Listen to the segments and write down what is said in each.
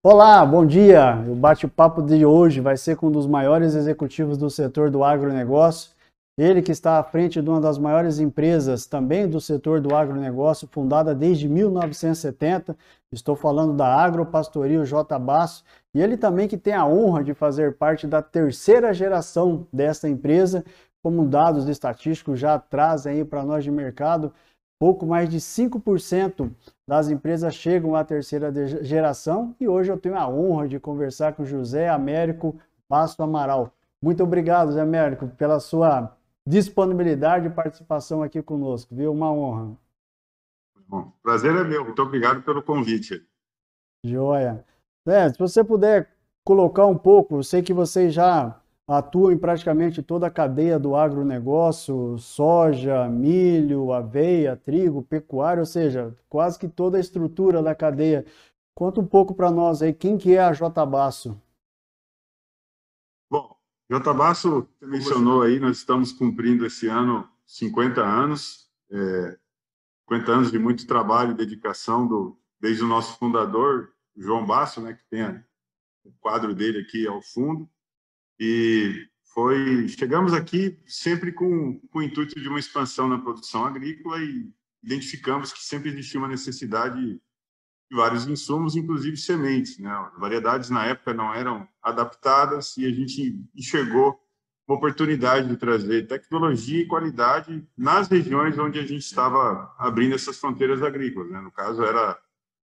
Olá, bom dia! O bate-papo de hoje vai ser com um dos maiores executivos do setor do agronegócio. Ele que está à frente de uma das maiores empresas também do setor do agronegócio, fundada desde 1970. Estou falando da Agropastoril J. Basso. E ele também que tem a honra de fazer parte da terceira geração desta empresa, como dados estatísticos já trazem aí para nós de mercado, pouco mais de 5% das empresas chegam à terceira geração e hoje eu tenho a honra de conversar com José Américo Basto Amaral. Muito obrigado, José Américo, pela sua disponibilidade e participação aqui conosco, viu? Uma honra. Bom, prazer é meu. Muito obrigado pelo convite. Joia. É, se você puder colocar um pouco, eu sei que você já atuam em praticamente toda a cadeia do agronegócio, soja, milho, aveia, trigo, pecuária, ou seja, quase que toda a estrutura da cadeia. Conta um pouco para nós aí, quem que é a J Basso? Bom, J Basso, você mencionou aí, nós estamos cumprindo esse ano 50 anos, é, 50 anos de muito trabalho e dedicação do, desde o nosso fundador, João Basso, né, que tem o quadro dele aqui ao fundo, e foi chegamos aqui sempre com, com o intuito de uma expansão na produção agrícola e identificamos que sempre existia uma necessidade de vários insumos, inclusive sementes. Né? Variedades na época não eram adaptadas e a gente enxergou uma oportunidade de trazer tecnologia e qualidade nas regiões onde a gente estava abrindo essas fronteiras agrícolas. Né? No caso, era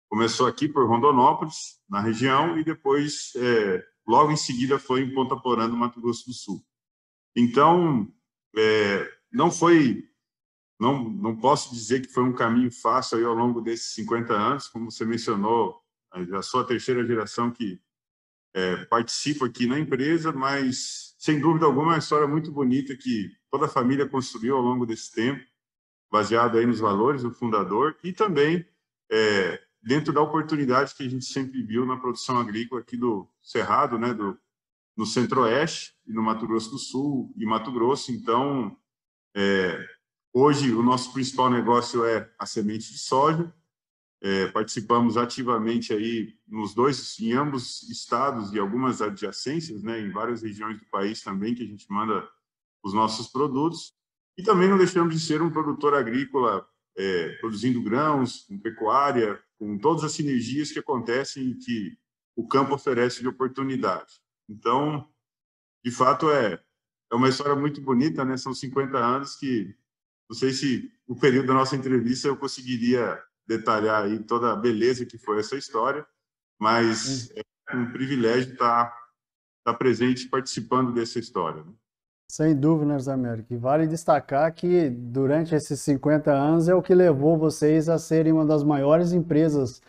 começou aqui por Rondonópolis, na região, e depois é, logo em seguida foi em Ponta Porã, no Mato Grosso do Sul. Então, é, não foi, não, não posso dizer que foi um caminho fácil aí ao longo desses 50 anos, como você mencionou, já sou a terceira geração que é, aqui na empresa, mas sem dúvida alguma é uma história muito bonita que toda a família construiu ao longo desse tempo, baseado aí nos valores do fundador e também é, dentro da oportunidade que a gente sempre viu na produção agrícola aqui do Cerrado, né, do, no Centro-Oeste e no Mato Grosso do Sul e Mato Grosso. Então, é, hoje o nosso principal negócio é a semente de soja. É, participamos ativamente aí nos dois, em ambos estados e algumas adjacências, né, em várias regiões do país também que a gente manda os nossos produtos. E também não deixamos de ser um produtor agrícola é, produzindo grãos, com pecuária, com todas as sinergias que acontecem e que o campo oferece de oportunidade. Então, de fato, é, é uma história muito bonita, né? São 50 anos que não sei se o período da nossa entrevista eu conseguiria detalhar aí toda a beleza que foi essa história, mas é um privilégio estar, estar presente participando dessa história. Né? Sem dúvidas, América. E vale destacar que durante esses 50 anos é o que levou vocês a serem uma das maiores empresas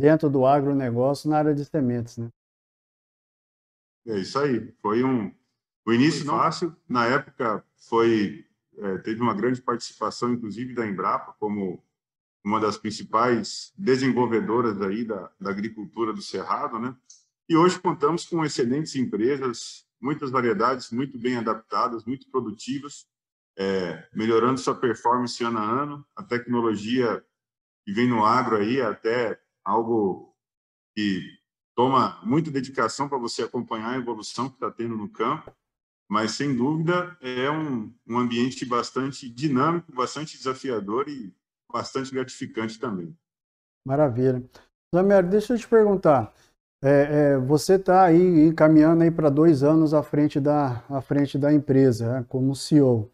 dentro do agronegócio na área de sementes, né? É isso aí. Foi um o início não fácil. Na época foi é, teve uma grande participação, inclusive da Embrapa, como uma das principais desenvolvedoras aí da, da agricultura do Cerrado, né? E hoje contamos com excelentes empresas muitas variedades muito bem adaptadas, muito produtivas, é, melhorando sua performance ano a ano. A tecnologia que vem no agro aí é até algo que toma muita dedicação para você acompanhar a evolução que está tendo no campo, mas sem dúvida é um, um ambiente bastante dinâmico, bastante desafiador e bastante gratificante também. Maravilha. Zamero, deixa eu te perguntar. É, é, você está aí encaminhando aí para dois anos à frente da, à frente da empresa, né, como CEO.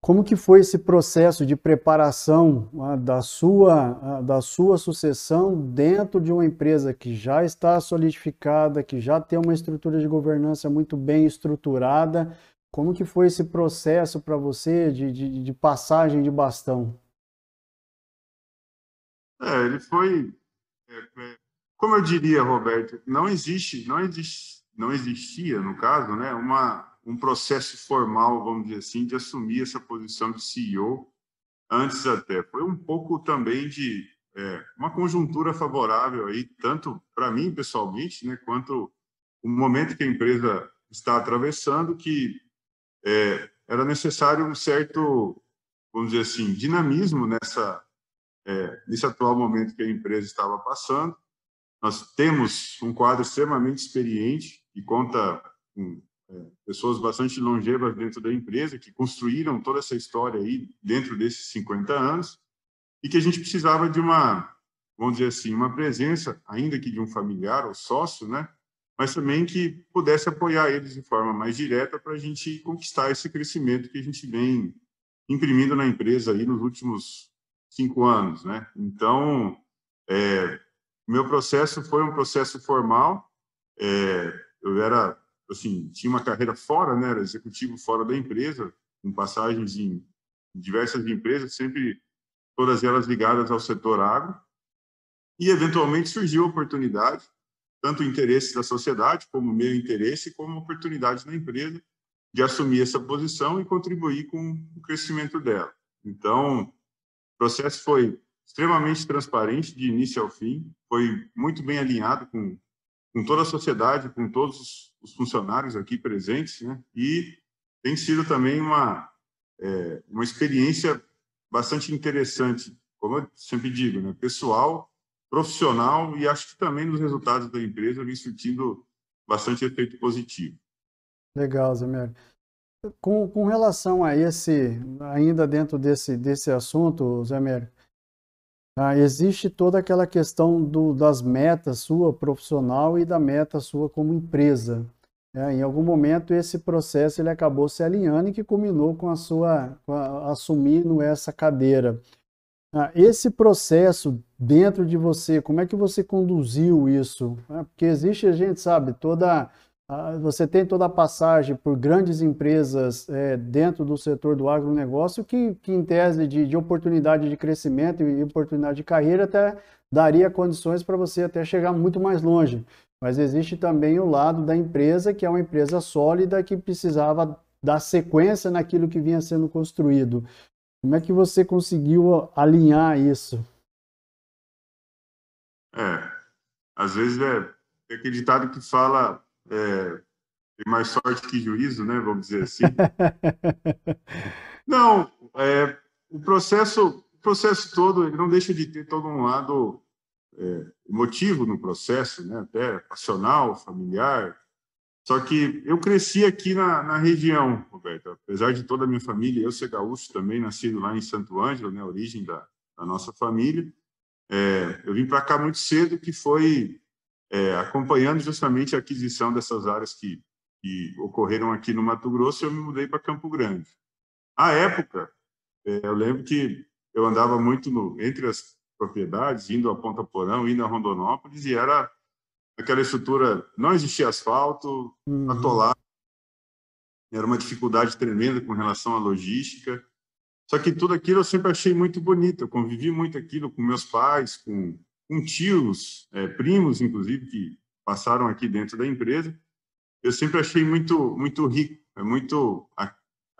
Como que foi esse processo de preparação ah, da sua, ah, da sua sucessão dentro de uma empresa que já está solidificada, que já tem uma estrutura de governança muito bem estruturada? Como que foi esse processo para você de, de, de, passagem de bastão? É, ele foi, é, como eu diria, Roberto, não existe, não existe, não existia no caso, né, uma um processo formal, vamos dizer assim, de assumir essa posição de CEO antes até. Foi um pouco também de é, uma conjuntura favorável aí, tanto para mim pessoalmente, né, quanto o momento que a empresa está atravessando, que é, era necessário um certo, vamos dizer assim, dinamismo nessa é, nesse atual momento que a empresa estava passando. Nós temos um quadro extremamente experiente e conta com é, pessoas bastante longevas dentro da empresa, que construíram toda essa história aí dentro desses 50 anos, e que a gente precisava de uma, vamos dizer assim, uma presença, ainda que de um familiar ou sócio, né? mas também que pudesse apoiar eles de forma mais direta para a gente conquistar esse crescimento que a gente vem imprimindo na empresa aí nos últimos cinco anos, né? Então, é, meu processo foi um processo formal. É, eu era assim, tinha uma carreira fora, né, era executivo fora da empresa, com passagens em diversas empresas, sempre todas elas ligadas ao setor agro. E eventualmente surgiu a oportunidade, tanto o interesse da sociedade como o meu interesse, como oportunidade na empresa de assumir essa posição e contribuir com o crescimento dela. Então, o processo foi extremamente transparente de início ao fim, foi muito bem alinhado com com toda a sociedade, com todos os funcionários aqui presentes, né? E tem sido também uma é, uma experiência bastante interessante, como eu sempre digo, né? Pessoal, profissional e acho que também nos resultados da empresa vem surtindo bastante efeito positivo. Legal, Mério. Com, com relação a esse, ainda dentro desse, desse assunto, Zé Ah, existe toda aquela questão do, das metas sua profissional e da meta sua como empresa. É, em algum momento esse processo ele acabou se alinhando e que culminou com a sua com a, assumindo essa cadeira. Ah, esse processo dentro de você, como é que você conduziu isso? É, porque existe a gente sabe toda você tem toda a passagem por grandes empresas é, dentro do setor do agronegócio que, que em tese de, de, oportunidade de crescimento e oportunidade de carreira até daria condições para você até chegar muito mais longe. Mas existe também o lado da empresa, que é uma empresa sólida que precisava dar sequência naquilo que vinha sendo construído. Como é que você conseguiu alinhar isso? É, às vezes é acreditado que fala é, tem mais sorte que juízo, né? Vamos dizer assim. não, é, o processo, o processo todo, ele não deixa de ter todo um lado é, emotivo no processo, né? Até passional, familiar. Só que eu cresci aqui na, na região, Roberto. Apesar de toda a minha família, eu ser gaúcho também, nascido lá em Santo Ângelo, né? Origem da, da nossa família. É, eu vim para cá muito cedo, que foi é, acompanhando justamente a aquisição dessas áreas que, que, ocorreram aqui no Mato Grosso, eu me mudei para Campo Grande. À época, é, eu lembro que eu andava muito no, entre as propriedades, indo a Ponta Porão, indo a Rondonópolis, e era aquela estrutura, não existia asfalto, uhum. atolado, era uma dificuldade tremenda com relação à logística. Só que tudo aquilo eu sempre achei muito bonito, eu convivi muito aquilo com meus pais, com com tios, é, primos, inclusive, que passaram aqui dentro da empresa. Eu sempre achei muito, muito rico, é muito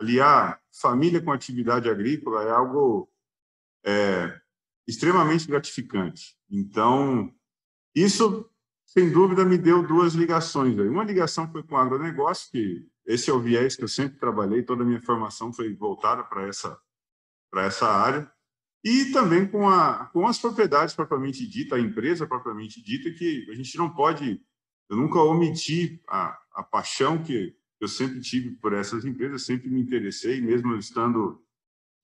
aliar família com atividade agrícola é algo é, extremamente gratificante. Então, isso, sem dúvida, me deu duas ligações. Uma ligação foi com o agronegócio, que esse é o viés que eu sempre trabalhei, toda a minha formação foi voltada para essa, essa área e também com, a, com as propriedades propriamente dita, a empresa propriamente dita, que a gente não pode, eu nunca omiti a, a paixão que eu sempre tive por essas empresas, sempre me interessei, mesmo estando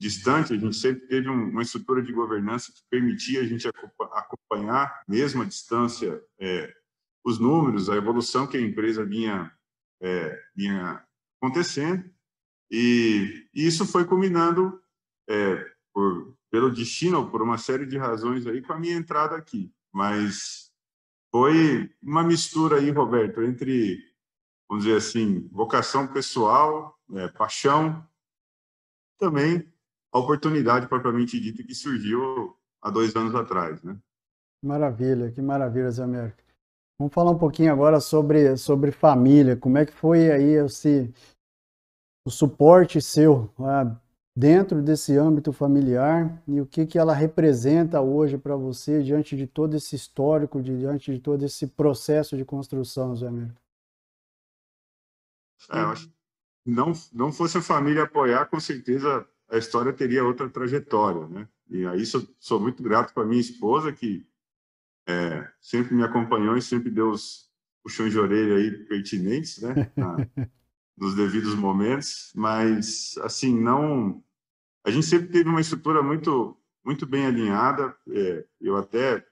distante, a gente sempre teve um, uma estrutura de governança que permitia a gente acompanhar, mesmo à distância, é, os números, a evolução que a empresa vinha, é, vinha acontecendo, e, e, isso foi culminando é, por, pelo destino, por uma série de razões aí, com a minha entrada aqui. Mas foi uma mistura aí, Roberto, entre, vamos dizer assim, vocação pessoal, é, paixão, também a oportunidade propriamente dita que surgiu há dois anos atrás, né? Maravilha, que maravilha, Zé América. Vamos falar um pouquinho agora sobre, sobre família. Como é que foi aí esse, o suporte seu dentro desse âmbito familiar e o que, que ela representa hoje para você diante de todo esse histórico, diante de todo esse processo de construção, Zé Américo? É, não, não fosse a família apoiar, com certeza a história teria outra trajetória, né? E aí sou, sou muito grato para minha esposa que é, sempre me acompanhou e sempre deu os puxões de orelha aí pertinentes, né? Na, nos devidos momentos, mas assim não. A gente sempre teve uma estrutura muito muito bem alinhada. É, eu até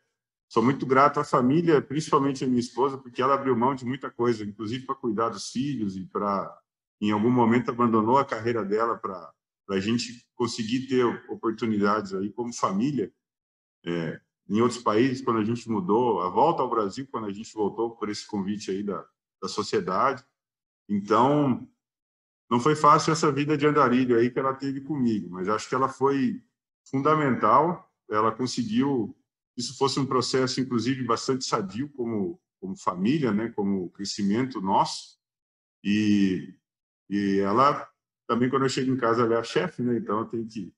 sou muito grato à família, principalmente a minha esposa, porque ela abriu mão de muita coisa, inclusive para cuidar dos filhos e para em algum momento abandonou a carreira dela para a gente conseguir ter oportunidades aí como família. É, em outros países, quando a gente mudou, a volta ao Brasil, quando a gente voltou por esse convite aí da, da sociedade. Então, não foi fácil essa vida de andarilho aí que ela teve comigo, mas acho que ela foi fundamental. Ela conseguiu, isso fosse um processo, inclusive, bastante sadio como, como família, né, como crescimento nosso. E, e ela também, quando eu chego em casa, ela é a chefe, né, então eu tenho que.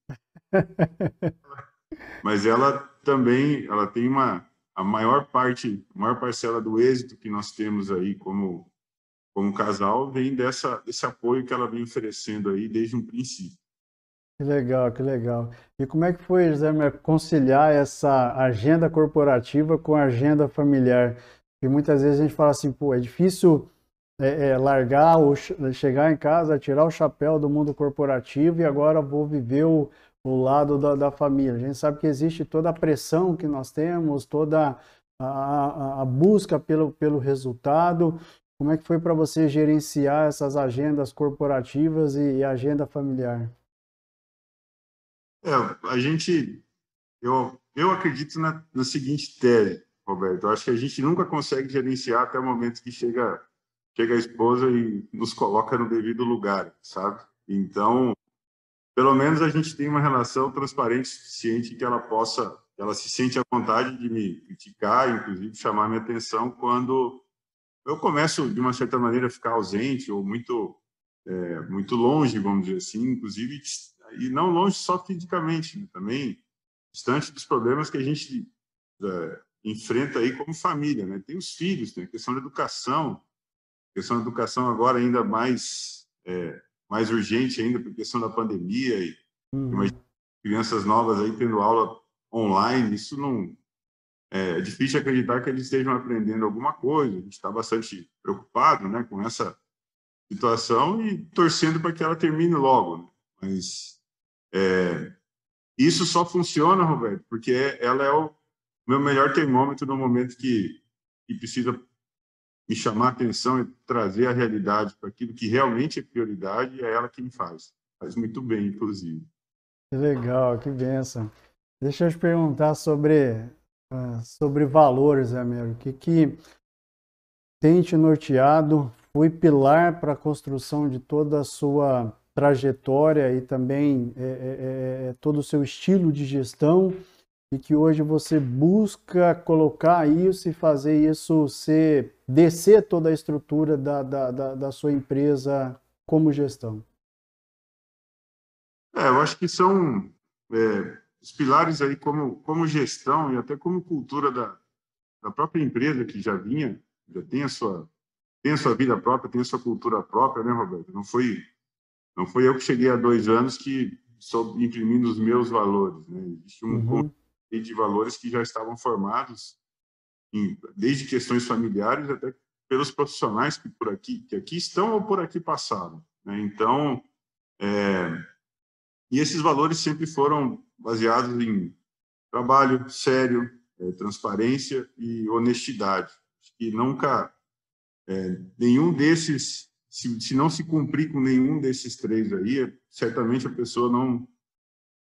mas ela também, ela tem uma a maior parte, a maior parcela do êxito que nós temos aí como como casal vem dessa desse apoio que ela vem oferecendo aí desde um princípio. Que legal, que legal. E como é que foi, José, conciliar essa agenda corporativa com a agenda familiar? Porque muitas vezes a gente fala assim, pô, é difícil é, é, largar, o, chegar em casa, tirar o chapéu do mundo corporativo e agora vou viver o, o lado da, da, família. A gente sabe que existe toda a pressão que nós temos, toda a, a, a busca pelo, pelo resultado. Como é que foi para você gerenciar essas agendas corporativas e, e agenda familiar? É, a gente, eu, eu acredito na, na seguinte tese, Roberto. Eu acho que a gente nunca consegue gerenciar até o momento que chega, chega a esposa e nos coloca no devido lugar, sabe? Então, pelo menos a gente tem uma relação transparente suficiente que ela possa, ela se sente à vontade de me criticar, inclusive chamar minha atenção quando eu começo de uma certa maneira a ficar ausente ou muito é, muito longe, vamos dizer assim, inclusive e não longe só fisicamente, né? também distante dos problemas que a gente é, enfrenta aí como família, né? Tem os filhos, tem a questão da educação, a questão da educação agora ainda mais é, mais urgente ainda por questão da pandemia e uhum. crianças novas aí tendo aula online, isso não é, é difícil acreditar que eles estejam aprendendo alguma coisa. A gente está bastante preocupado, né, com essa situação e torcendo para que ela termine logo. Né? Mas é, isso só funciona, Roberto, porque ela é o meu melhor termômetro no momento que, que precisa me chamar a atenção e trazer a realidade para aquilo que realmente é prioridade, é ela quem faz. Faz muito bem, inclusive. Que legal, que benção. Deixa eu te perguntar sobre, uh, sobre valores, Américo. Que, tem te norteado? Foi pilar para a construção de toda a sua trajetória e também é, é, é, todo o seu estilo de gestão e que hoje você busca colocar isso e fazer isso ser descer toda a estrutura da, da, da, da sua empresa como gestão? É, eu acho que são é, os pilares aí como, como gestão e até como cultura da, da própria empresa que já vinha, já tem a sua tem a sua vida própria, tem a sua cultura própria, né, Roberto? Não foi não foi eu que cheguei há dois anos que estou imprimindo os meus valores, né? Existe um uhum de valores que já estavam formados, em, desde questões familiares até pelos profissionais que por aqui que aqui estão ou por aqui passaram. Né? Então, é, e esses valores sempre foram baseados em trabalho sério, é, transparência e honestidade. que nunca é, nenhum desses, se, se não se cumprir com nenhum desses três aí, certamente a pessoa não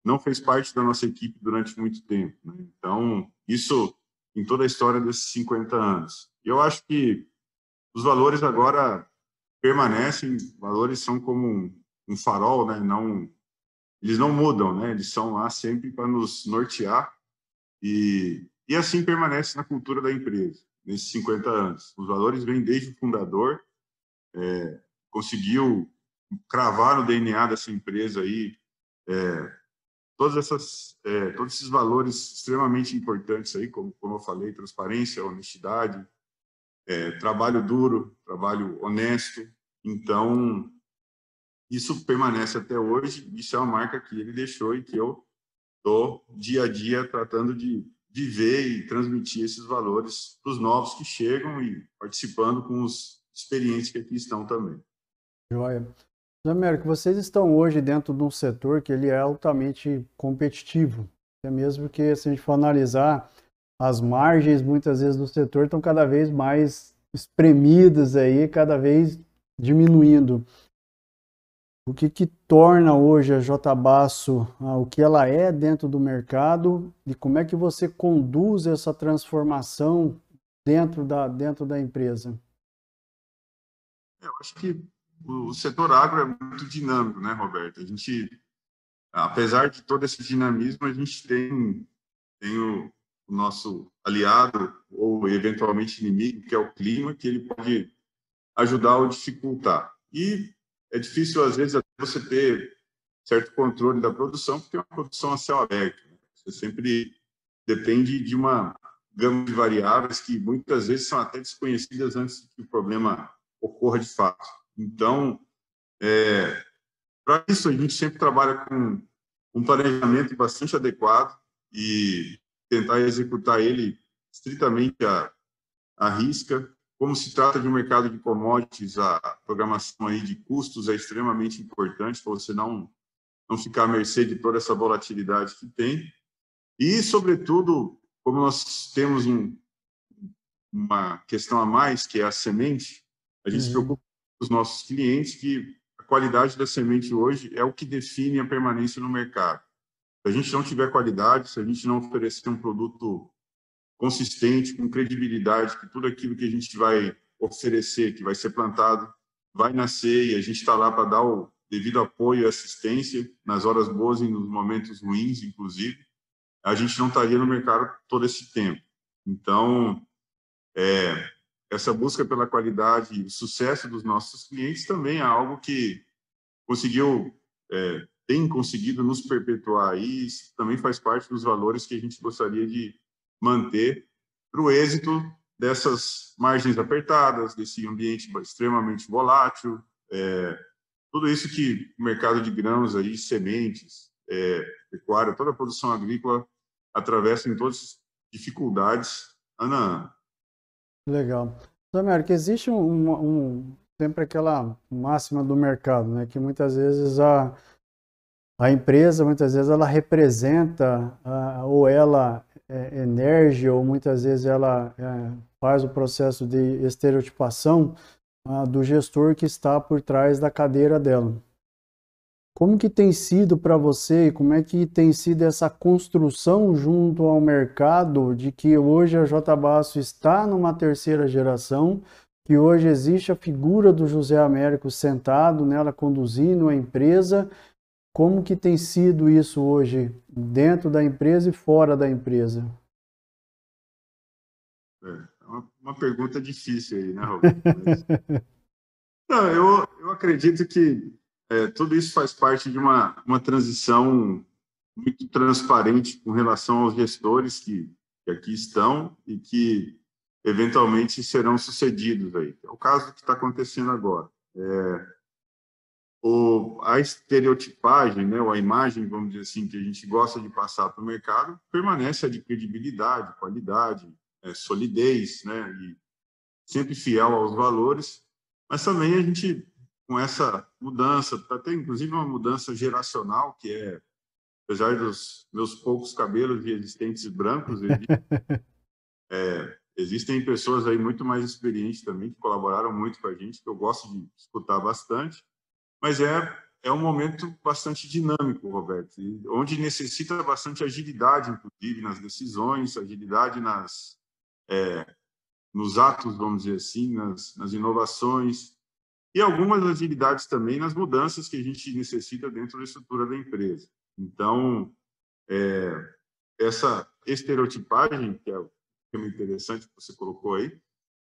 não fez parte da nossa equipe durante muito tempo. Né? Então, isso em toda a história desses 50 anos. Eu acho que os valores agora permanecem, valores são como um, um farol, né? Não, eles não mudam, né? Eles são lá sempre para nos nortear e, e assim permanece na cultura da empresa nesses 50 anos. Os valores vêm desde o fundador, é, conseguiu cravar no DNA dessa empresa aí é, todas essas, é, todos esses valores extremamente importantes aí, como, como eu falei, transparência, honestidade, é, trabalho duro, trabalho honesto. Então, isso permanece até hoje. Isso é uma marca que ele deixou e que eu estou dia a dia tratando de viver e transmitir esses valores para os novos que chegam e participando com os experientes que aqui estão também. Joia. Américo, vocês estão hoje dentro de um setor que ele é altamente competitivo. É mesmo que se a gente for analisar as margens muitas vezes do setor estão cada vez mais espremidas aí, cada vez diminuindo. O que, que torna hoje a J Basso ah, o que ela é dentro do mercado e como é que você conduz essa transformação dentro da, dentro da empresa? Eu acho que o setor agro é muito dinâmico, né, Roberto? A gente, apesar de todo esse dinamismo, a gente tem, tem o, o nosso aliado ou eventualmente inimigo, que é o clima, que ele pode ajudar ou dificultar. E é difícil, às vezes, você ter certo controle da produção, porque é uma produção a céu aberto. Né? Você sempre depende de uma gama de variáveis que muitas vezes são até desconhecidas antes que o problema ocorra de fato. Então, é, para isso, a gente sempre trabalha com um planejamento bastante adequado e tentar executar ele estritamente à, à risca. Como se trata de um mercado de commodities, a programação aí de custos é extremamente importante para você não, não ficar à mercê de toda essa volatilidade que tem. E, sobretudo, como nós temos um, uma questão a mais, que é a semente, a gente uhum. se preocupa os nossos clientes que a qualidade da semente hoje é o que define a permanência no mercado. Se a gente não tiver qualidade, se a gente não oferecer um produto consistente, com credibilidade, que tudo aquilo que a gente vai oferecer, que vai ser plantado, vai nascer e a gente está lá para dar o devido apoio e assistência nas horas boas e nos momentos ruins, inclusive, a gente não estaria no mercado todo esse tempo. Então, é, essa busca pela qualidade e o sucesso dos nossos clientes também é algo que conseguiu, é, tem conseguido nos perpetuar e isso também faz parte dos valores que a gente gostaria de manter para o êxito dessas margens apertadas, desse ambiente extremamente volátil, é, tudo isso que o mercado de grãos aí, sementes, é, pecuária, toda a produção agrícola atravessa em todas as dificuldades ano a ano. Legal. América, existe um, um, sempre aquela máxima do mercado, né? Que muitas vezes a, a empresa, muitas vezes ela representa a, ou ela é, energe ou muitas vezes ela é, faz o processo de estereotipação a, do gestor que está por trás da cadeira dela. Como que tem sido para você e como é que tem sido essa construção junto ao mercado de que hoje a J Basso está numa terceira geração, que hoje existe a figura do José Américo sentado nela conduzindo a empresa. Como que tem sido isso hoje dentro da empresa e fora da empresa? É, é uma, uma pergunta difícil aí, né, Roberto? Mas... Não, eu, eu acredito que é, tudo isso faz parte de uma, uma transição muito transparente com relação aos gestores que, que aqui estão e que eventualmente serão sucedidos aí. É o caso que está acontecendo agora. É, o, a estereotipagem, né, ou a imagem, vamos dizer assim, que a gente gosta de passar para o mercado, permanece a de credibilidade, qualidade, é, solidez, né, e sempre fiel aos valores, mas também a gente com essa mudança, até inclusive uma mudança geracional, que é, apesar dos meus poucos cabelos e existentes brancos, é, existem pessoas aí muito mais experientes também, que colaboraram muito com a gente, que eu gosto de escutar bastante, mas é, é um momento bastante dinâmico, Roberto, onde necessita bastante agilidade, inclusive, nas decisões, agilidade nas, é, nos atos, vamos dizer assim, nas, nas inovações, e algumas agilidades também nas mudanças que a gente necessita dentro da estrutura da empresa. Então, é, essa estereotipagem, que é o tema interessante que você colocou aí,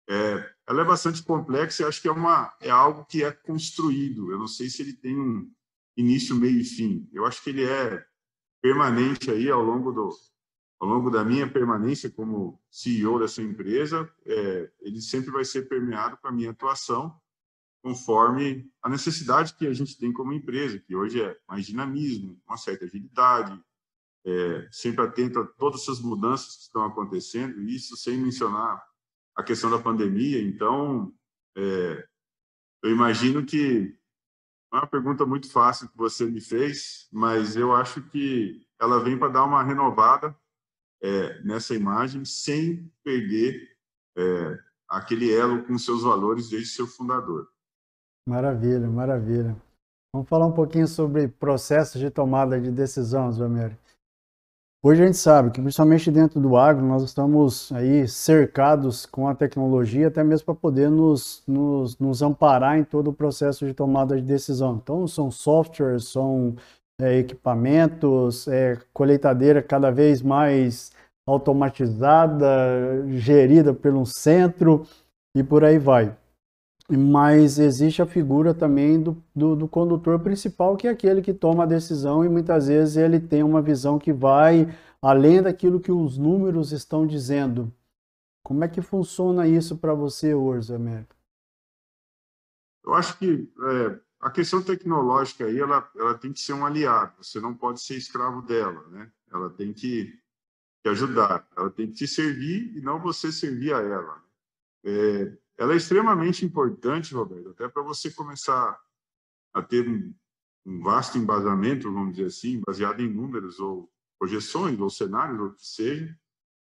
é, ela é bastante complexa e acho que é, uma, é algo que é construído. Eu não sei se ele tem um início, meio e fim. Eu acho que ele é permanente aí ao longo do ao longo da minha permanência como CEO dessa empresa, é, ele sempre vai ser permeado com a minha atuação conforme a necessidade que a gente tem como empresa, que hoje é mais dinamismo, uma certa agilidade, é, sempre atento a todas essas mudanças que estão acontecendo, isso sem mencionar a questão da pandemia. Então, é, eu imagino que é uma pergunta muito fácil que você me fez, mas eu acho que ela vem para dar uma renovada é, nessa imagem sem perder é, aquele elo com seus valores desde seu fundador. Maravilha, maravilha. Vamos falar um pouquinho sobre processos de tomada de decisão, Zomero. Hoje a gente sabe que, principalmente dentro do agro, nós estamos aí cercados com a tecnologia, até mesmo para poder nos, nos, nos, amparar em todo o processo de tomada de decisão. Então, são softwares, são é, equipamentos, é, colheitadeira cada vez mais automatizada, gerida pelo centro e por aí vai mas existe a figura também do, do, do, condutor principal, que é aquele que toma a decisão e muitas vezes ele tem uma visão que vai além daquilo que os números estão dizendo. Como é que funciona isso para você hoje, América? Eu acho que é, a questão tecnológica aí, ela, ela tem que ser um aliado, você não pode ser escravo dela, né? Ela tem que, que ajudar, ela tem que te servir e não você servir a ela. É, ela é extremamente importante, Roberto, até para você começar a ter um, um, vasto embasamento, vamos dizer assim, baseado em números ou projeções ou cenários, ou o que seja,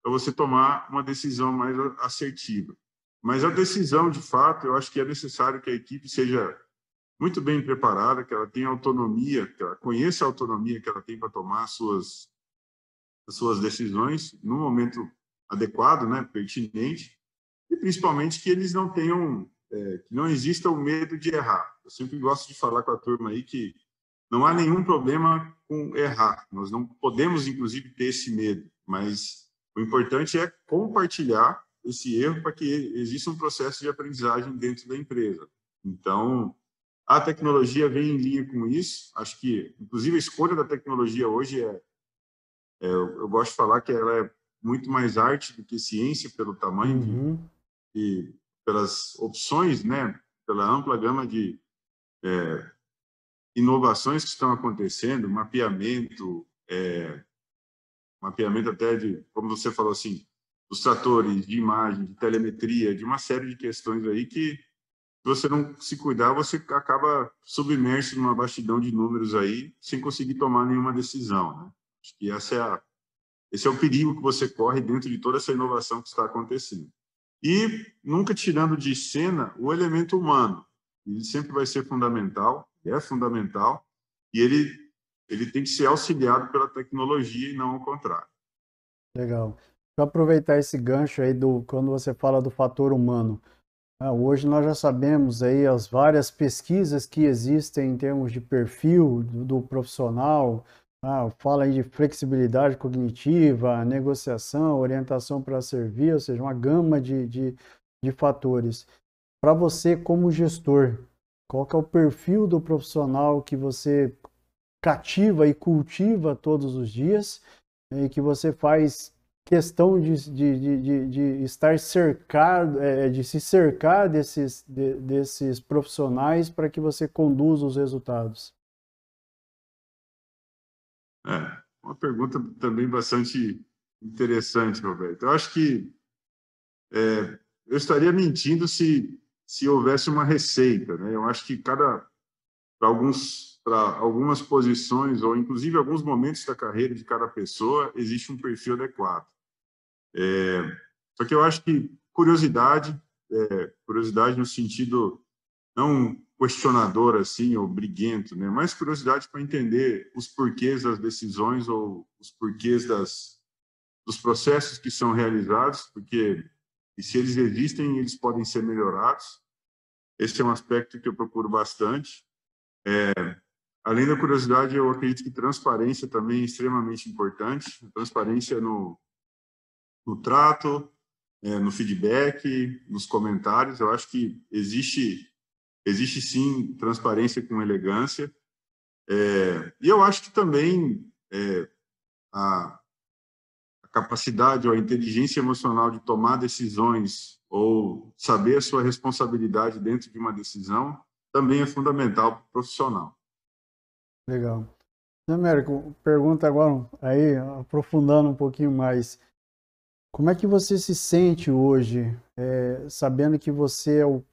para você tomar uma decisão mais assertiva. Mas a decisão, de fato, eu acho que é necessário que a equipe seja muito bem preparada, que ela tenha autonomia, que ela conheça a autonomia que ela tem para tomar as suas, as suas decisões no momento adequado, né, pertinente, e principalmente que eles não tenham, é, que não exista o medo de errar. Eu sempre gosto de falar com a turma aí que não há nenhum problema com errar. Nós não podemos, inclusive, ter esse medo, mas o importante é compartilhar esse erro para que exista um processo de aprendizagem dentro da empresa. Então, a tecnologia vem em linha com isso. Acho que, inclusive, a escolha da tecnologia hoje é, é eu, gosto de falar que ela é muito mais arte do que ciência pelo tamanho uhum e pelas opções, né, pela ampla gama de é, inovações que estão acontecendo, mapeamento, é, mapeamento até de, como você falou assim, dos tratores, de imagem, de telemetria, de uma série de questões aí que, se você não se cuidar, você acaba submerso numa bastidão de números aí, sem conseguir tomar nenhuma decisão. Né? Acho que essa é a, esse é o perigo que você corre dentro de toda essa inovação que está acontecendo. E nunca tirando de cena o elemento humano. Ele sempre vai ser fundamental, é fundamental, e ele, ele tem que ser auxiliado pela tecnologia e não ao contrário. Legal. Para aproveitar esse gancho aí do quando você fala do fator humano, ah, hoje nós já sabemos aí as várias pesquisas que existem em termos de perfil do, do profissional, ah, fala aí de flexibilidade cognitiva, negociação, orientação para servir, ou seja, uma gama de, de, de fatores. Para você, como gestor, qual é o perfil do profissional que você cativa e cultiva todos os dias e que você faz questão de, de, de, de estar cercado, é, de se cercar desses, de, desses profissionais para que você conduza os resultados? É, uma pergunta também bastante interessante, Roberto. Eu acho que é, eu estaria mentindo se, se houvesse uma receita. Né? Eu acho que cada para alguns para algumas posições ou inclusive alguns momentos da carreira de cada pessoa existe um perfil adequado. É, Só que eu acho que curiosidade, é, curiosidade no sentido não questionador assim ou briguento, né? Mas curiosidade para entender os porquês das decisões ou os porquês das dos processos que são realizados, porque e se eles existem, eles podem ser melhorados. Esse é um aspecto que eu procuro bastante. É, além da curiosidade, eu acredito que transparência também é extremamente importante. Transparência no, no trato, é, no feedback, nos comentários. Eu acho que existe existe sim transparência com elegância. É, e eu acho que também é, a, a, capacidade ou a inteligência emocional de tomar decisões ou saber a sua responsabilidade dentro de uma decisão também é fundamental para o profissional. Legal. Américo, pergunta agora, aí, aprofundando um pouquinho mais. Como é que você se sente hoje, é, sabendo que você é o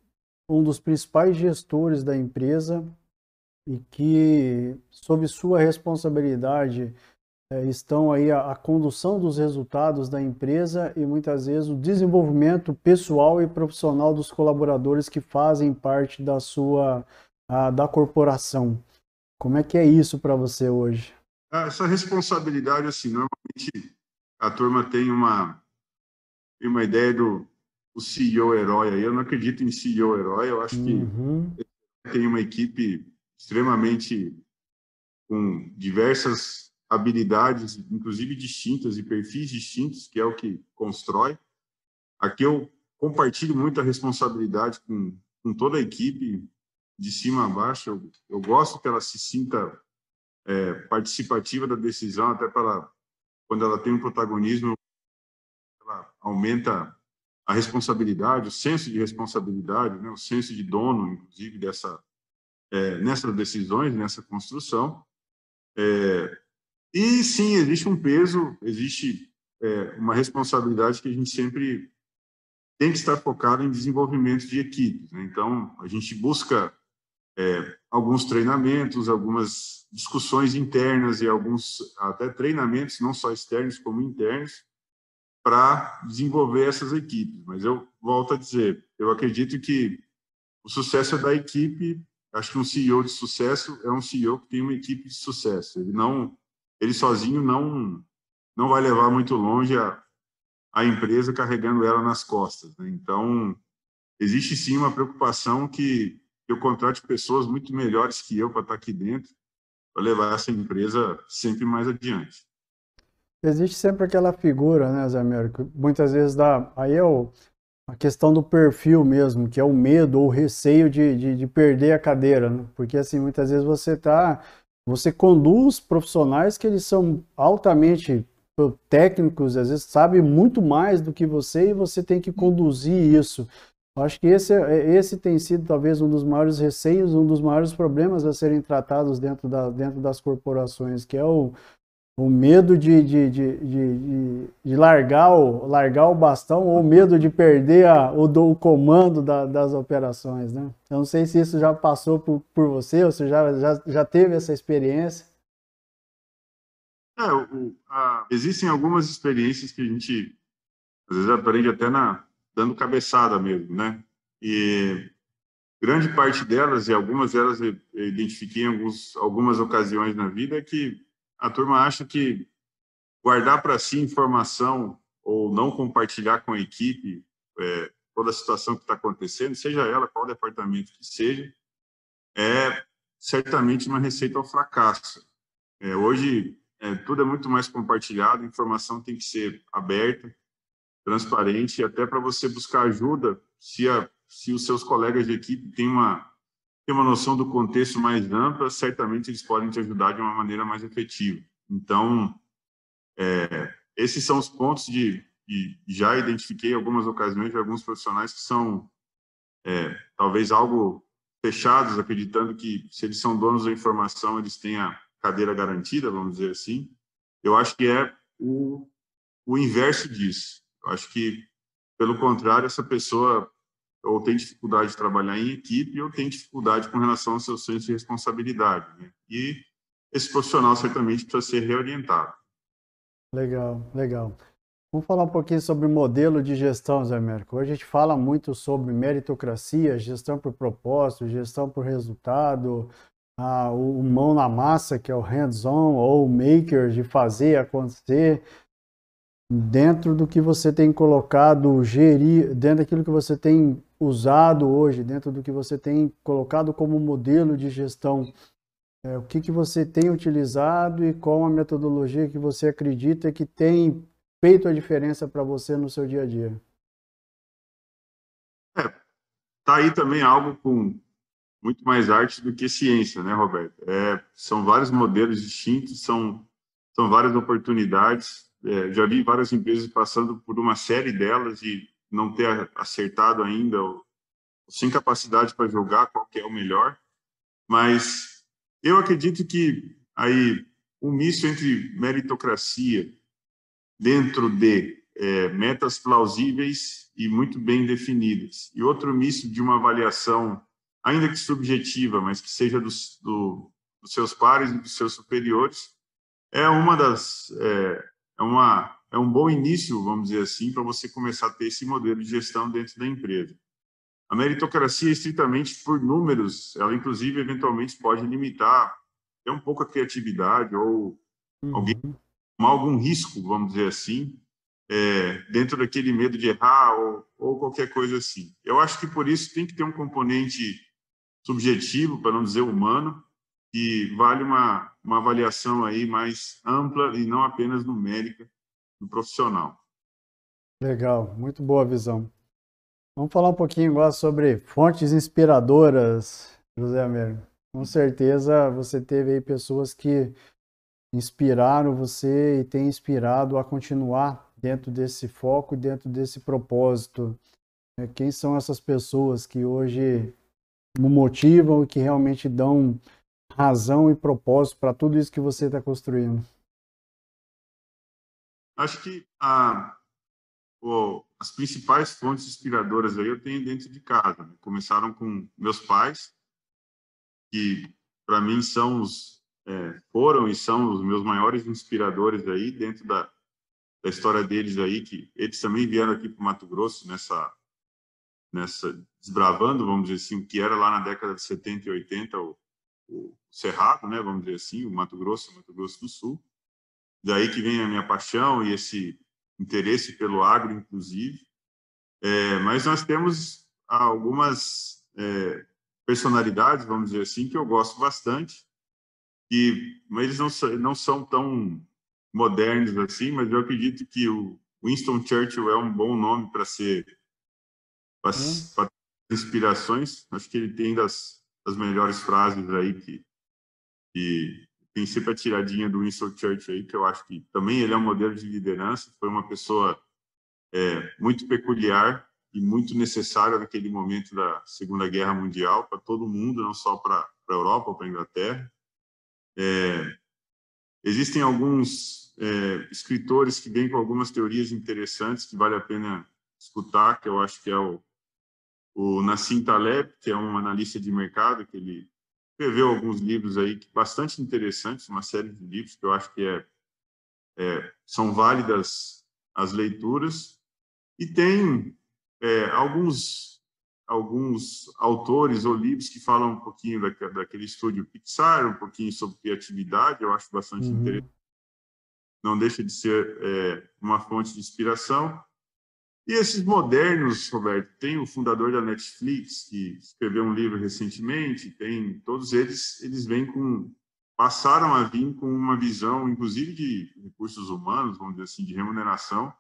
um dos principais gestores da empresa e que, sob sua responsabilidade, é, estão aí a, a, condução dos resultados da empresa e muitas vezes o desenvolvimento pessoal e profissional dos colaboradores que fazem parte da sua a, da corporação. Como é que é isso para você hoje? Ah, essa responsabilidade, assim, normalmente a turma tem uma, uma ideia do, o CEO herói aí. Eu não acredito em CEO herói. Eu acho uhum. que tem uma equipe extremamente com diversas habilidades, inclusive distintas e perfis distintos, que é o que constrói. Aqui eu compartilho muita responsabilidade com, com toda a equipe, de cima a baixo. Eu, eu gosto que ela se sinta é, participativa da decisão, até para quando ela tem um protagonismo, ela aumenta a responsabilidade, o senso de responsabilidade, né, o senso de dono, inclusive, dessa, é, nessas decisões, nessa construção. É, e sim, existe um peso, existe é, uma responsabilidade que a gente sempre tem que estar focado em desenvolvimento de equipes. Né? Então, a gente busca é, alguns treinamentos, algumas discussões internas e alguns até treinamentos, não só externos como internos, para desenvolver essas equipes. Mas eu volto a dizer, eu acredito que o sucesso é da equipe. Acho que um CEO de sucesso é um CEO que tem uma equipe de sucesso. Ele não, ele sozinho não não vai levar muito longe a, a empresa carregando ela nas costas. Né? Então existe sim uma preocupação que eu contrate pessoas muito melhores que eu para estar aqui dentro para levar essa empresa sempre mais adiante. Existe sempre aquela figura, né, Zé Américo? Muitas vezes dá. Aí é o, a questão do perfil mesmo, que é o medo ou o receio de, de, de perder a cadeira. Né? Porque, assim, muitas vezes você tá. Você conduz profissionais que eles são altamente técnicos, às vezes sabem muito mais do que você e você tem que conduzir isso. Acho que esse, é, esse tem sido talvez um dos maiores receios, um dos maiores problemas a serem tratados dentro, da, dentro das corporações, que é o, o medo de, de, de, de, largar, o, largar o bastão ou medo de perder a, o, o comando da, das operações, né? Eu não sei se isso já passou por, por você, ou se já, já, já teve essa experiência. É, o, a, existem algumas experiências que a gente às vezes aprende até na, dando cabeçada mesmo, né? E grande parte delas, e algumas delas eu identifiquei em alguns, algumas ocasiões na vida, é que a turma acha que guardar para si informação ou não compartilhar com a equipe é, toda a situação que está acontecendo, seja ela qual departamento que seja, é certamente uma receita ao fracasso. É, hoje, é, tudo é muito mais compartilhado, a informação tem que ser aberta, transparente, até para você buscar ajuda se, a, se os seus colegas de equipe têm uma ter uma noção do contexto mais ampla, certamente eles podem te ajudar de uma maneira mais efetiva. Então, é, esses são os pontos de, de, já identifiquei algumas ocasiões de alguns profissionais que são é, talvez algo fechados, acreditando que se eles são donos da informação, eles têm a cadeira garantida, vamos dizer assim. Eu acho que é o, o inverso disso. Eu acho que, pelo contrário, essa pessoa ou tem dificuldade de trabalhar em equipe ou tem dificuldade com relação ao seu senso de responsabilidade. Né? E esse profissional certamente precisa ser reorientado. Legal, legal. Vamos falar um pouquinho sobre modelo de gestão, Zé Américo. Hoje a gente fala muito sobre meritocracia, gestão por propósito, gestão por resultado, a, o mão na massa, que é o hands-on, ou o maker, de fazer acontecer, dentro do que você tem colocado, gerir, dentro daquilo que você tem usado hoje, dentro do que você tem colocado como modelo de gestão. É, o que, que você tem utilizado e qual a metodologia que você acredita que tem feito a diferença para você no seu dia a dia? É, tá aí também algo com muito mais arte do que ciência, né, Roberto? É, são vários modelos distintos, são, são várias oportunidades. É, já vi várias empresas passando por uma série delas e não ter acertado ainda, ou, sem capacidade para jogar qual é o melhor. Mas eu acredito que aí um misto entre meritocracia dentro de é, metas plausíveis e muito bem definidas, e outro misto de uma avaliação ainda que subjetiva, mas que seja dos, do, dos seus pares e dos seus superiores, é uma das é, é, uma é um bom início, vamos dizer assim, para você começar a ter esse modelo de gestão dentro da empresa. A meritocracia, estritamente por números, ela inclusive eventualmente pode limitar é um pouco a criatividade ou uhum. alguém algum risco, vamos dizer assim, é, dentro daquele medo de errar ou, ou qualquer coisa assim. Eu acho que por isso tem que ter um componente subjetivo, para não dizer humano, que vale uma, uma avaliação aí mais ampla e não apenas numérica do profissional. Legal, muito boa visão. Vamos falar um pouquinho agora sobre fontes inspiradoras, José Américo. Com certeza você teve aí pessoas que inspiraram você e têm inspirado a continuar dentro desse foco dentro desse propósito. Quem são essas pessoas que hoje motivam e que realmente dão razão e propósito para tudo isso que você está construindo? Acho que a, o, as principais fontes inspiradoras aí eu tenho dentro de casa. Né? Começaram com meus pais, que para mim são os é, foram e são os meus maiores inspiradores aí dentro da, da história deles aí, que eles também vieram aqui para o Mato Grosso nessa nessa desbravando, vamos dizer assim, o que era lá na década de 70 e 80 o, o Cerrado, né, vamos dizer assim, o Mato Grosso, o Mato Grosso do Sul. Daí que vem a minha paixão e esse interesse pelo agro, inclusive. É, mas nós temos algumas é, personalidades, vamos dizer assim, que eu gosto bastante, e mas eles não, não são tão modernos assim, mas eu acredito que o Winston Churchill é um bom nome para ser para inspirações. Acho que ele tem das, das melhores frases aí que, que tem sempre a tiradinha do Winston Churchill que eu acho que também ele é um modelo de liderança. Foi uma pessoa é, muito peculiar e muito necessária naquele momento da Segunda Guerra Mundial para todo mundo, não só para a Europa para a Inglaterra. É, existem alguns é, escritores que vêm com algumas teorias interessantes que vale a pena escutar, que eu acho que é o o Nassim Taleb, que é um analista de mercado, que ele escreveu alguns livros aí bastante interessantes, uma série de livros que eu acho que é, é são válidas as leituras. E tem é, alguns alguns autores ou livros que falam um pouquinho da, daquele estúdio Pixar, um pouquinho sobre criatividade, eu acho bastante uhum. interessante. Não deixa de ser é, uma fonte de inspiração. E esses modernos, Roberto, tem o fundador da Netflix, que escreveu um livro recentemente, tem todos eles, eles vêm com passaram a vir com uma visão, inclusive de recursos humanos, vamos dizer assim, de remuneração,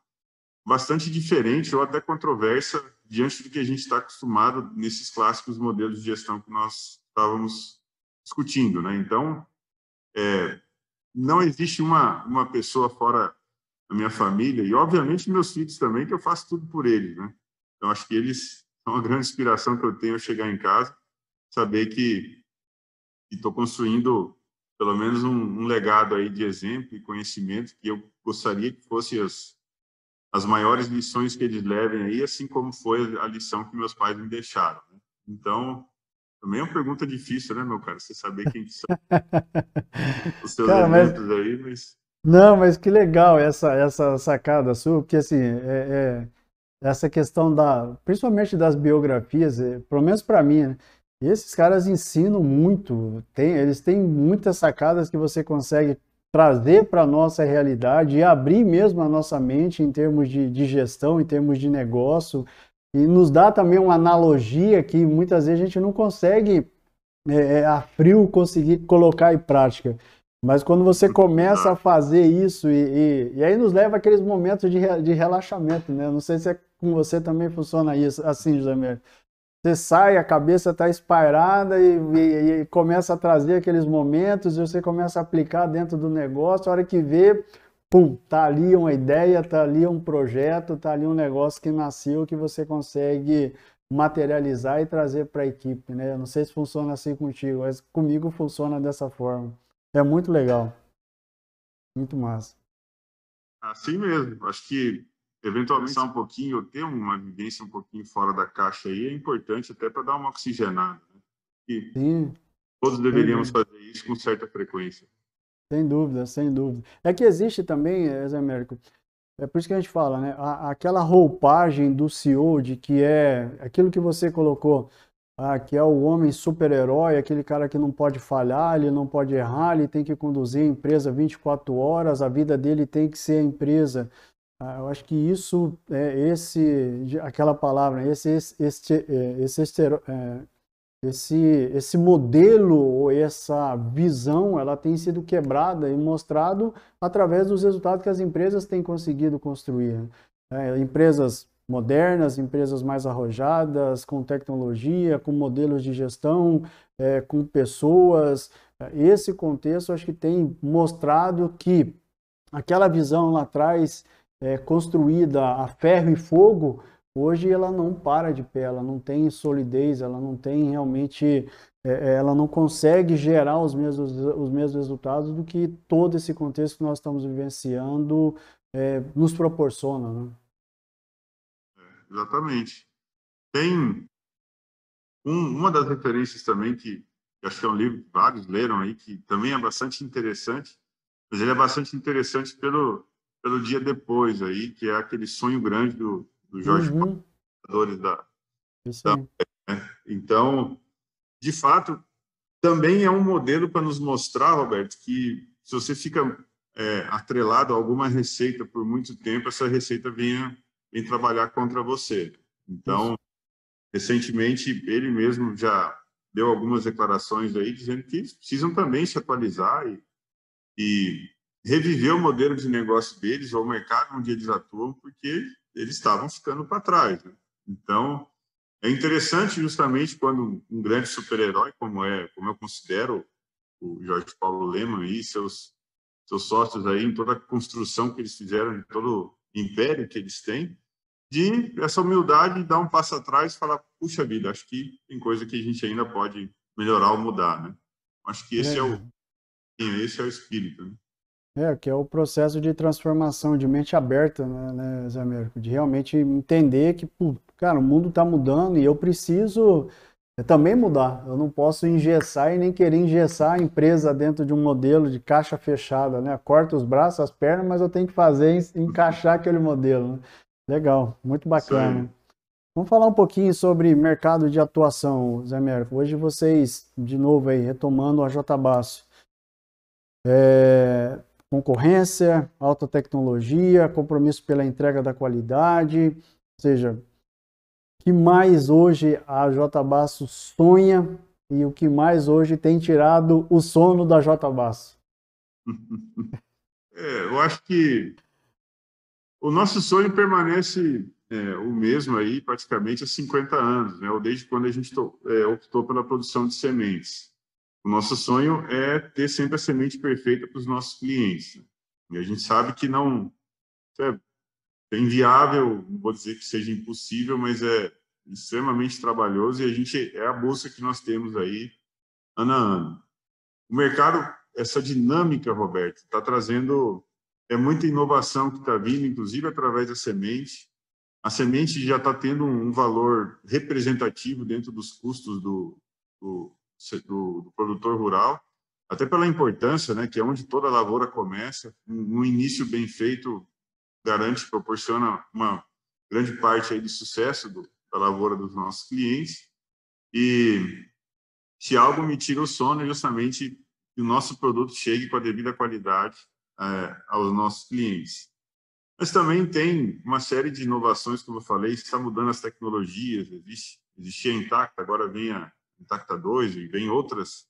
bastante diferente ou até controversa diante do que a gente está acostumado nesses clássicos modelos de gestão que nós estávamos discutindo, né? Então, é, não existe uma uma pessoa fora a minha família e, obviamente, meus filhos também, que eu faço tudo por eles, né? Então, acho que eles são uma grande inspiração que eu tenho ao chegar em casa, saber que estou construindo pelo menos um, um, legado aí de exemplo e conhecimento que eu gostaria que fosse as, as maiores lições que eles levem aí, assim como foi a lição que meus pais me deixaram. Né? Então, também é uma pergunta difícil, né, meu cara? Você saber quem que são os seus cara, mas... aí, mas... Não, mas que legal essa, essa sacada sua, porque assim, é, é essa questão da, principalmente das biografias, é, pelo menos para mim, né? esses caras ensinam muito, tem, eles têm muitas sacadas que você consegue trazer para a nossa realidade e abrir mesmo a nossa mente em termos de, de gestão, em termos de negócio, e nos dá também uma analogia que muitas vezes a gente não consegue é, é a frio conseguir colocar em prática. Mas quando você começa a fazer isso, e, e, e aí nos leva aqueles momentos de, de relaxamento, né? Não sei se é com você também funciona isso, assim, José Você sai, a cabeça está espairada e, e, e, começa a trazer aqueles momentos e você começa a aplicar dentro do negócio, a hora que vê, pum, tá ali uma ideia, tá ali um projeto, tá ali um negócio que nasceu que você consegue materializar e trazer para a equipe, né? Eu não sei se funciona assim contigo, mas comigo funciona dessa forma. É muito legal. Muito massa. Assim mesmo. Acho que eventualmente um pouquinho, ter uma vivência um pouquinho fora da caixa aí é importante até para dar uma oxigenada. Né? E Sim. todos deveríamos fazer isso com certa frequência. Sem dúvida, sem dúvida. É que existe também, eh, Zé Américo, é por isso que a gente fala, né? Aquela roupagem do CEO de que é aquilo que você colocou, ah, que é o homem super-herói, aquele cara que não pode falhar, ele não pode errar, ele tem que conduzir a empresa 24 horas, a vida dele tem que ser a empresa. Ah, eu acho que isso, é esse, aquela palavra, esse, esse, esse, é, esse, é, esse, esse modelo ou essa visão, ela tem sido quebrada e mostrado através dos resultados que as empresas têm conseguido construir. É, empresas modernas, empresas mais arrojadas, com tecnologia, com modelos de gestão, é, com pessoas. Esse contexto acho que tem mostrado que aquela visão lá atrás, é, construída a ferro e fogo, hoje ela não para de pé, ela não tem solidez, ela não tem realmente, é, é ela não consegue gerar os mesmos, os mesmos resultados do que todo esse contexto que nós estamos vivenciando é, nos proporciona. Né? Exatamente. Tem um, uma das referências também que acho que é um livro que vários leram aí, que também é bastante interessante, mas ele é bastante interessante pelo, pelo dia depois aí, que é aquele sonho grande do, do Jorge uhum. Paulo, da, da né? Então, de fato, também é um modelo para nos mostrar, Roberto, que se você fica é, atrelado a alguma receita por muito tempo, essa receita venha vem trabalhar contra você. Então, recentemente, ele mesmo já deu algumas declarações aí dizendo que eles precisam também se atualizar e, e reviver o modelo de negócio deles ou o mercado onde eles atuam, porque eles estavam ficando para trás. Né? Então, é interessante justamente quando um grande super-herói, como é, como eu considero o Jorge Paulo Leman e seus seus sócios aí em toda a construção que eles fizeram, em todo império que eles têm, de essa humildade dar um passo atrás e falar, puxa vida, acho que tem coisa que a gente ainda pode melhorar ou mudar, né? Acho que esse é, é o esse é o espírito. Né? É, que é o processo de transformação, de mente aberta, né, né Zé Américo? De realmente entender que, cara, o mundo está mudando e eu preciso também mudar. Eu não posso engessar e nem querer engessar a empresa dentro de um modelo de caixa fechada, né? Corta os braços, as pernas, mas eu tenho que fazer encaixar aquele modelo. Né? Legal, muito bacana. Sim. Vamos falar um pouquinho sobre mercado de atuação, Zé Américo. Hoje vocês, de novo aí, retomando a J-Basso. É, concorrência, alta tecnologia, compromisso pela entrega da qualidade, ou seja, que mais hoje a J-Basso sonha e o que mais hoje tem tirado o sono da J-Basso? É, eu acho que o nosso sonho permanece é, o mesmo aí praticamente há 50 anos, né? desde quando a gente to, é, optou pela produção de sementes. O nosso sonho é ter sempre a semente perfeita para os nossos clientes. E a gente sabe que não é, é inviável, não vou dizer que seja impossível, mas é extremamente trabalhoso e a gente é a bolsa que nós temos aí ano a ano. O mercado, essa dinâmica, Roberto, está trazendo é muita inovação que está vindo, inclusive através da semente. A semente já está tendo um valor representativo dentro dos custos do, do, do, do produtor rural. até pela importância, né, que é onde toda lavoura começa, um, um início bem feito garante, proporciona uma grande parte aí do sucesso do, da lavoura dos nossos clientes. E se algo me tira o sono é justamente que o nosso produto chegue com a devida qualidade é, aos nossos clientes. Mas também tem uma série de inovações, como eu falei, está mudando as tecnologias, existe, existia a Intacta, agora vem a Intacta 2 e vem outras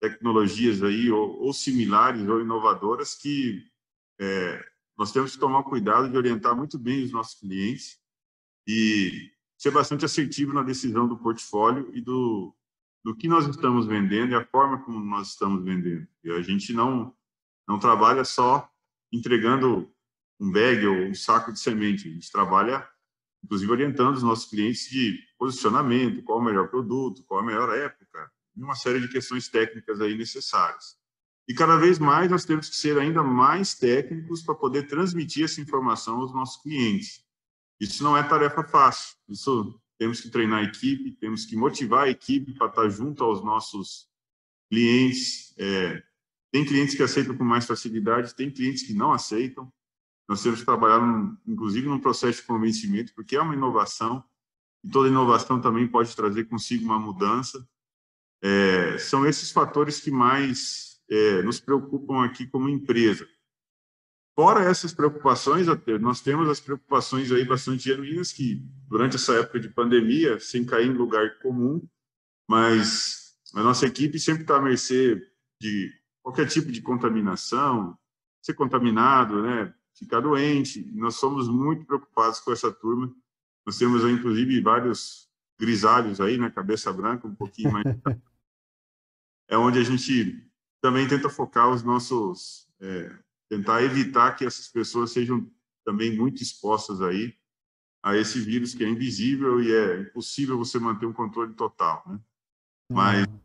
tecnologias aí, ou, ou similares ou inovadoras, que é, nós temos que tomar cuidado de orientar muito bem os nossos clientes e ser bastante assertivo na decisão do portfólio e do, do que nós estamos vendendo e a forma como nós estamos vendendo. E a gente não, não trabalha só entregando um bag ou um saco de semente. A gente trabalha, inclusive, orientando os nossos clientes de posicionamento, qual o melhor produto, qual a melhor época, e uma série de questões técnicas aí necessárias. E cada vez mais nós temos que ser ainda mais técnicos para poder transmitir essa informação aos nossos clientes. Isso não é tarefa fácil. Isso temos que treinar a equipe, temos que motivar a equipe para estar junto aos nossos clientes. É, tem clientes que aceitam com mais facilidade, tem clientes que não aceitam. Nós temos que trabalhar, num, inclusive, num processo de convencimento, porque é uma inovação, e toda inovação também pode trazer consigo uma mudança. É, são esses fatores que mais é, nos preocupam aqui como empresa. Fora essas preocupações, nós temos as preocupações aí bastante genuínas que, durante essa época de pandemia, sem cair em lugar comum, mas a nossa equipe sempre está à mercê de qualquer tipo de contaminação, ser contaminado, né, ficar doente. Nós somos muito preocupados com essa turma. Nós temos, inclusive, vários grisalhos aí, na né, cabeça branca, um pouquinho mais. é onde a gente também tenta focar os nossos, é, tentar evitar que essas pessoas sejam também muito expostas aí a esse vírus que é invisível e é impossível você manter um controle total, né? Mas uhum.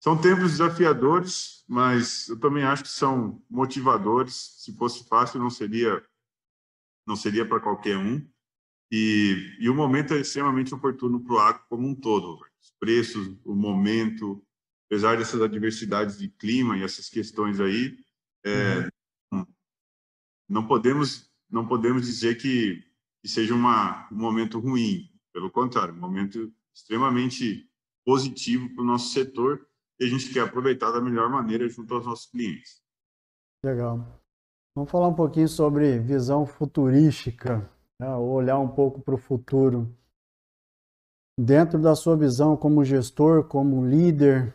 são tempos desafiadores, mas eu também acho que são motivadores. Se fosse fácil, não seria não seria para qualquer um. E, e o momento é extremamente oportuno para o agro como um todo. Os preços, o momento, apesar dessas adversidades de clima e essas questões aí, é, uhum. não podemos não podemos dizer que, que seja uma, um momento ruim. Pelo contrário, um momento extremamente positivo para o nosso setor e a gente quer aproveitar da melhor maneira junto aos nossos clientes. Legal. Vamos falar um pouquinho sobre visão futurística, né? olhar um pouco para o futuro. Dentro da sua visão como gestor, como líder,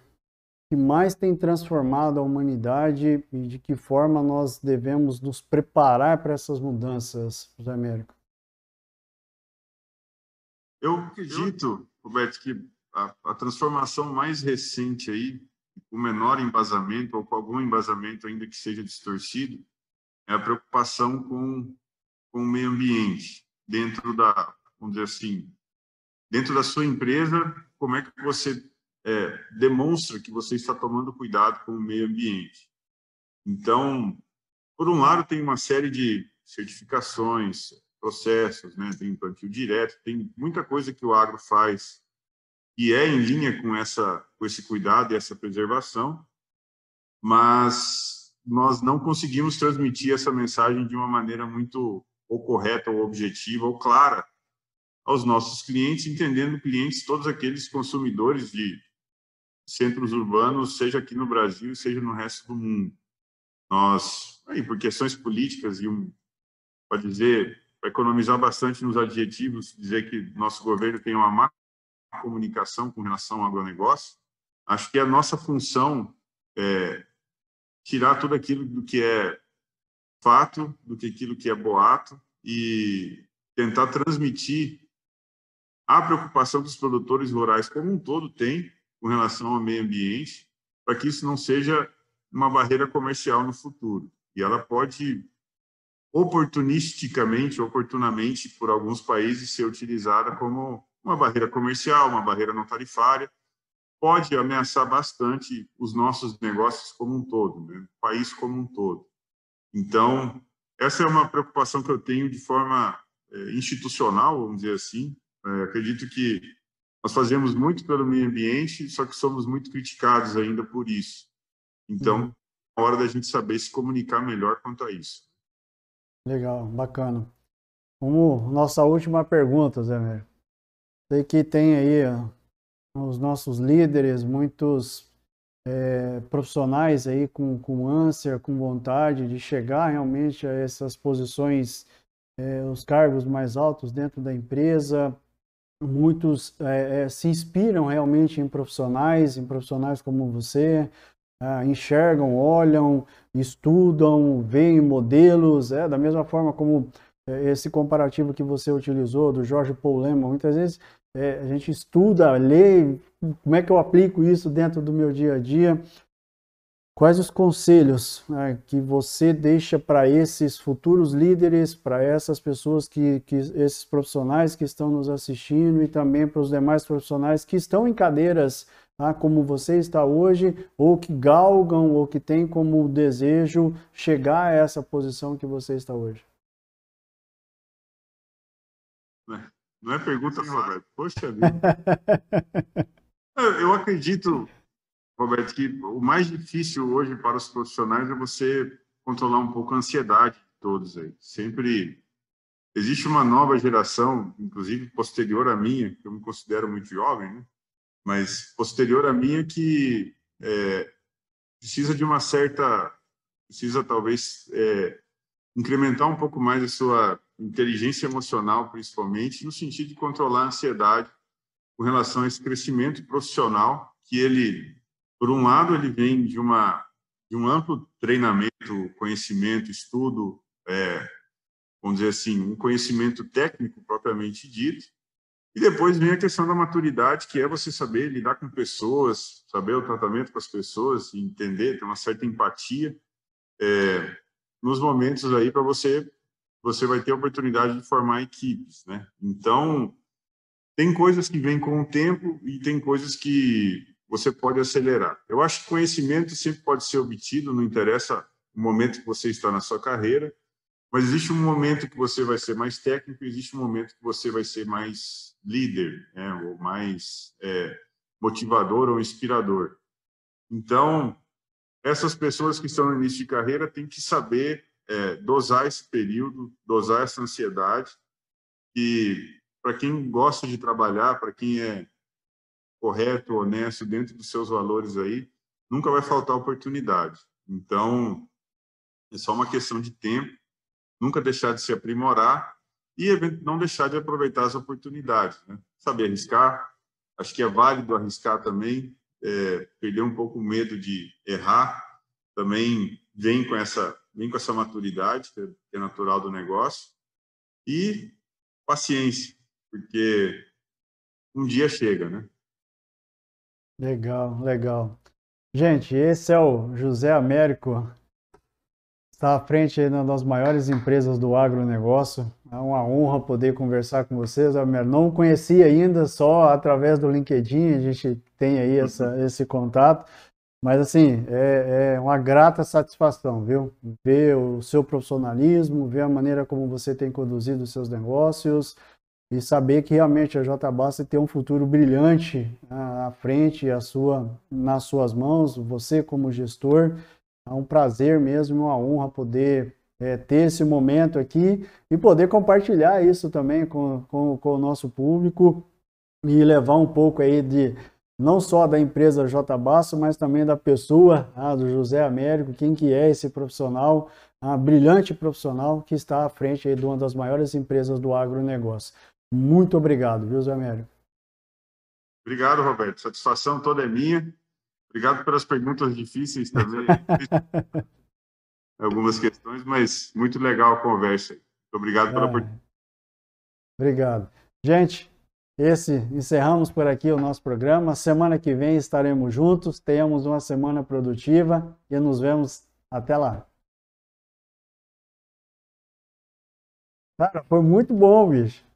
que mais tem transformado a humanidade e de que forma nós devemos nos preparar para essas mudanças, José Américo? Eu acredito, Roberto, que a, a, transformação mais recente aí, com menor embasamento ou com algum embasamento ainda que seja distorcido, é a preocupação com, com o meio ambiente dentro da, vamos dizer assim, dentro da sua empresa, como é que você é, demonstra que você está tomando cuidado com o meio ambiente. Então, por um lado, tem uma série de certificações, processos, né? tem plantio direto, tem muita coisa que o agro faz e é em linha com, essa, com esse cuidado e essa preservação, mas nós não conseguimos transmitir essa mensagem de uma maneira muito ou correta, ou objetiva, ou clara aos nossos clientes, entendendo clientes, todos aqueles consumidores de centros urbanos, seja aqui no Brasil, seja no resto do mundo. Nós, aí, por questões políticas e um, pode dizer, para economizar bastante nos adjetivos, dizer que nosso governo tem uma má comunicação com relação ao agronegócio, acho que a nossa função é tirar tudo aquilo do que é fato, do que aquilo que é boato e tentar transmitir a preocupação que os produtores rurais como um todo têm com relação ao meio ambiente, para que isso não seja uma barreira comercial no futuro. E ela pode oportunisticamente, oportunamente, por alguns países, ser utilizada como uma barreira comercial, uma barreira não tarifária, pode ameaçar bastante os nossos negócios como um todo, né? o país como um todo. Então, essa é uma preocupação que eu tenho de forma é, institucional, vamos dizer assim. É, acredito que nós fazemos muito pelo meio ambiente, só que somos muito criticados ainda por isso. Então, uhum. é hora da gente saber se comunicar melhor quanto a isso. Legal, bacana. Nossa última pergunta, Zé Mério. Sei que tem aí ó, os nossos líderes, muitos é, profissionais aí com, com ânsia, com vontade de chegar realmente a essas posições, é, os cargos mais altos dentro da empresa. Muitos é, é se inspiram realmente em profissionais, em profissionais como você, ah, enxergam, olham, estudam, veem modelos, é, da mesma forma como é, esse comparativo que você utilizou do Jorge Paul Lehmann, muitas vezes é, a gente estuda, lê, como é que eu aplico isso dentro do meu dia a dia. Quais os conselhos né, que você deixa para esses futuros líderes, para essas pessoas que, que, esses profissionais que estão nos assistindo e também para os demais profissionais que estão em cadeiras tá, como você está hoje, ou que galgam, ou que têm como desejo chegar a essa posição que você está hoje? Não é pergunta, Roberto. Poxa vida. Eu acredito, Roberto, que o mais difícil hoje para os profissionais é você controlar um pouco a ansiedade de todos aí. Sempre existe uma nova geração, inclusive posterior à minha, que eu me considero muito jovem, né? mas posterior à minha que é, precisa de uma certa, precisa talvez é, incrementar um pouco mais a sua inteligência emocional, principalmente, no sentido de controlar a ansiedade com relação a esse crescimento profissional, que ele, por um lado, ele vem de uma de um amplo treinamento, conhecimento, estudo, é, vamos dizer assim, um conhecimento técnico propriamente dito, e depois vem a questão da maturidade, que é você saber lidar com pessoas, saber o tratamento com as pessoas, entender, ter uma certa empatia é, nos momentos aí para você você vai ter a oportunidade de formar equipes, né? Então, tem coisas que vêm com o tempo e tem coisas que você pode acelerar. Eu acho que conhecimento sempre pode ser obtido, não interessa o momento que você está na sua carreira, mas existe um momento que você vai ser mais técnico, existe um momento que você vai ser mais líder, né? ou mais é, motivador ou inspirador. Então, essas pessoas que estão no início de carreira têm que saber é, dosar esse período, dosar essa ansiedade. E para quem gosta de trabalhar, para quem é correto, honesto dentro dos seus valores aí, nunca vai faltar oportunidade. Então, é só uma questão de tempo, nunca deixar de se aprimorar e não deixar de aproveitar as oportunidades. Né? Saber arriscar, acho que é válido arriscar também, é, perder um pouco o medo de errar, também vem com essa vem com essa maturidade que é natural do negócio e paciência, porque um dia chega, né? Legal, legal. Gente, esse é o José Américo, está à frente uma das maiores empresas do agronegócio. É uma honra poder conversar com vocês. Eu não conhecia ainda, só através do LinkedIn a gente tem aí essa, esse contato. Mas, assim, é, é, uma grata satisfação, viu? Ver o seu profissionalismo, ver a maneira como você tem conduzido os seus negócios e saber que realmente a JBasta tem um futuro brilhante à frente, a sua, nas suas mãos, você como gestor. É um prazer mesmo, uma honra poder é, ter esse momento aqui e poder compartilhar isso também com, com, com o nosso público e levar um pouco aí de não só da empresa J Basso, mas também da pessoa, ah, do José Américo, quem que é esse profissional, ah, brilhante profissional que está à frente aí de uma das maiores empresas do agronegócio. Muito obrigado, viu, José Américo? Obrigado, Roberto. Satisfação toda é minha. Obrigado pelas perguntas difíceis também. Algumas questões, mas muito legal a conversa. Muito obrigado pela oportunidade. Obrigado. Gente, esse encerramos por aqui o nosso programa. Semana que vem estaremos juntos. Tenhamos uma semana produtiva e nos vemos até lá. Cara, foi muito bom, bicho.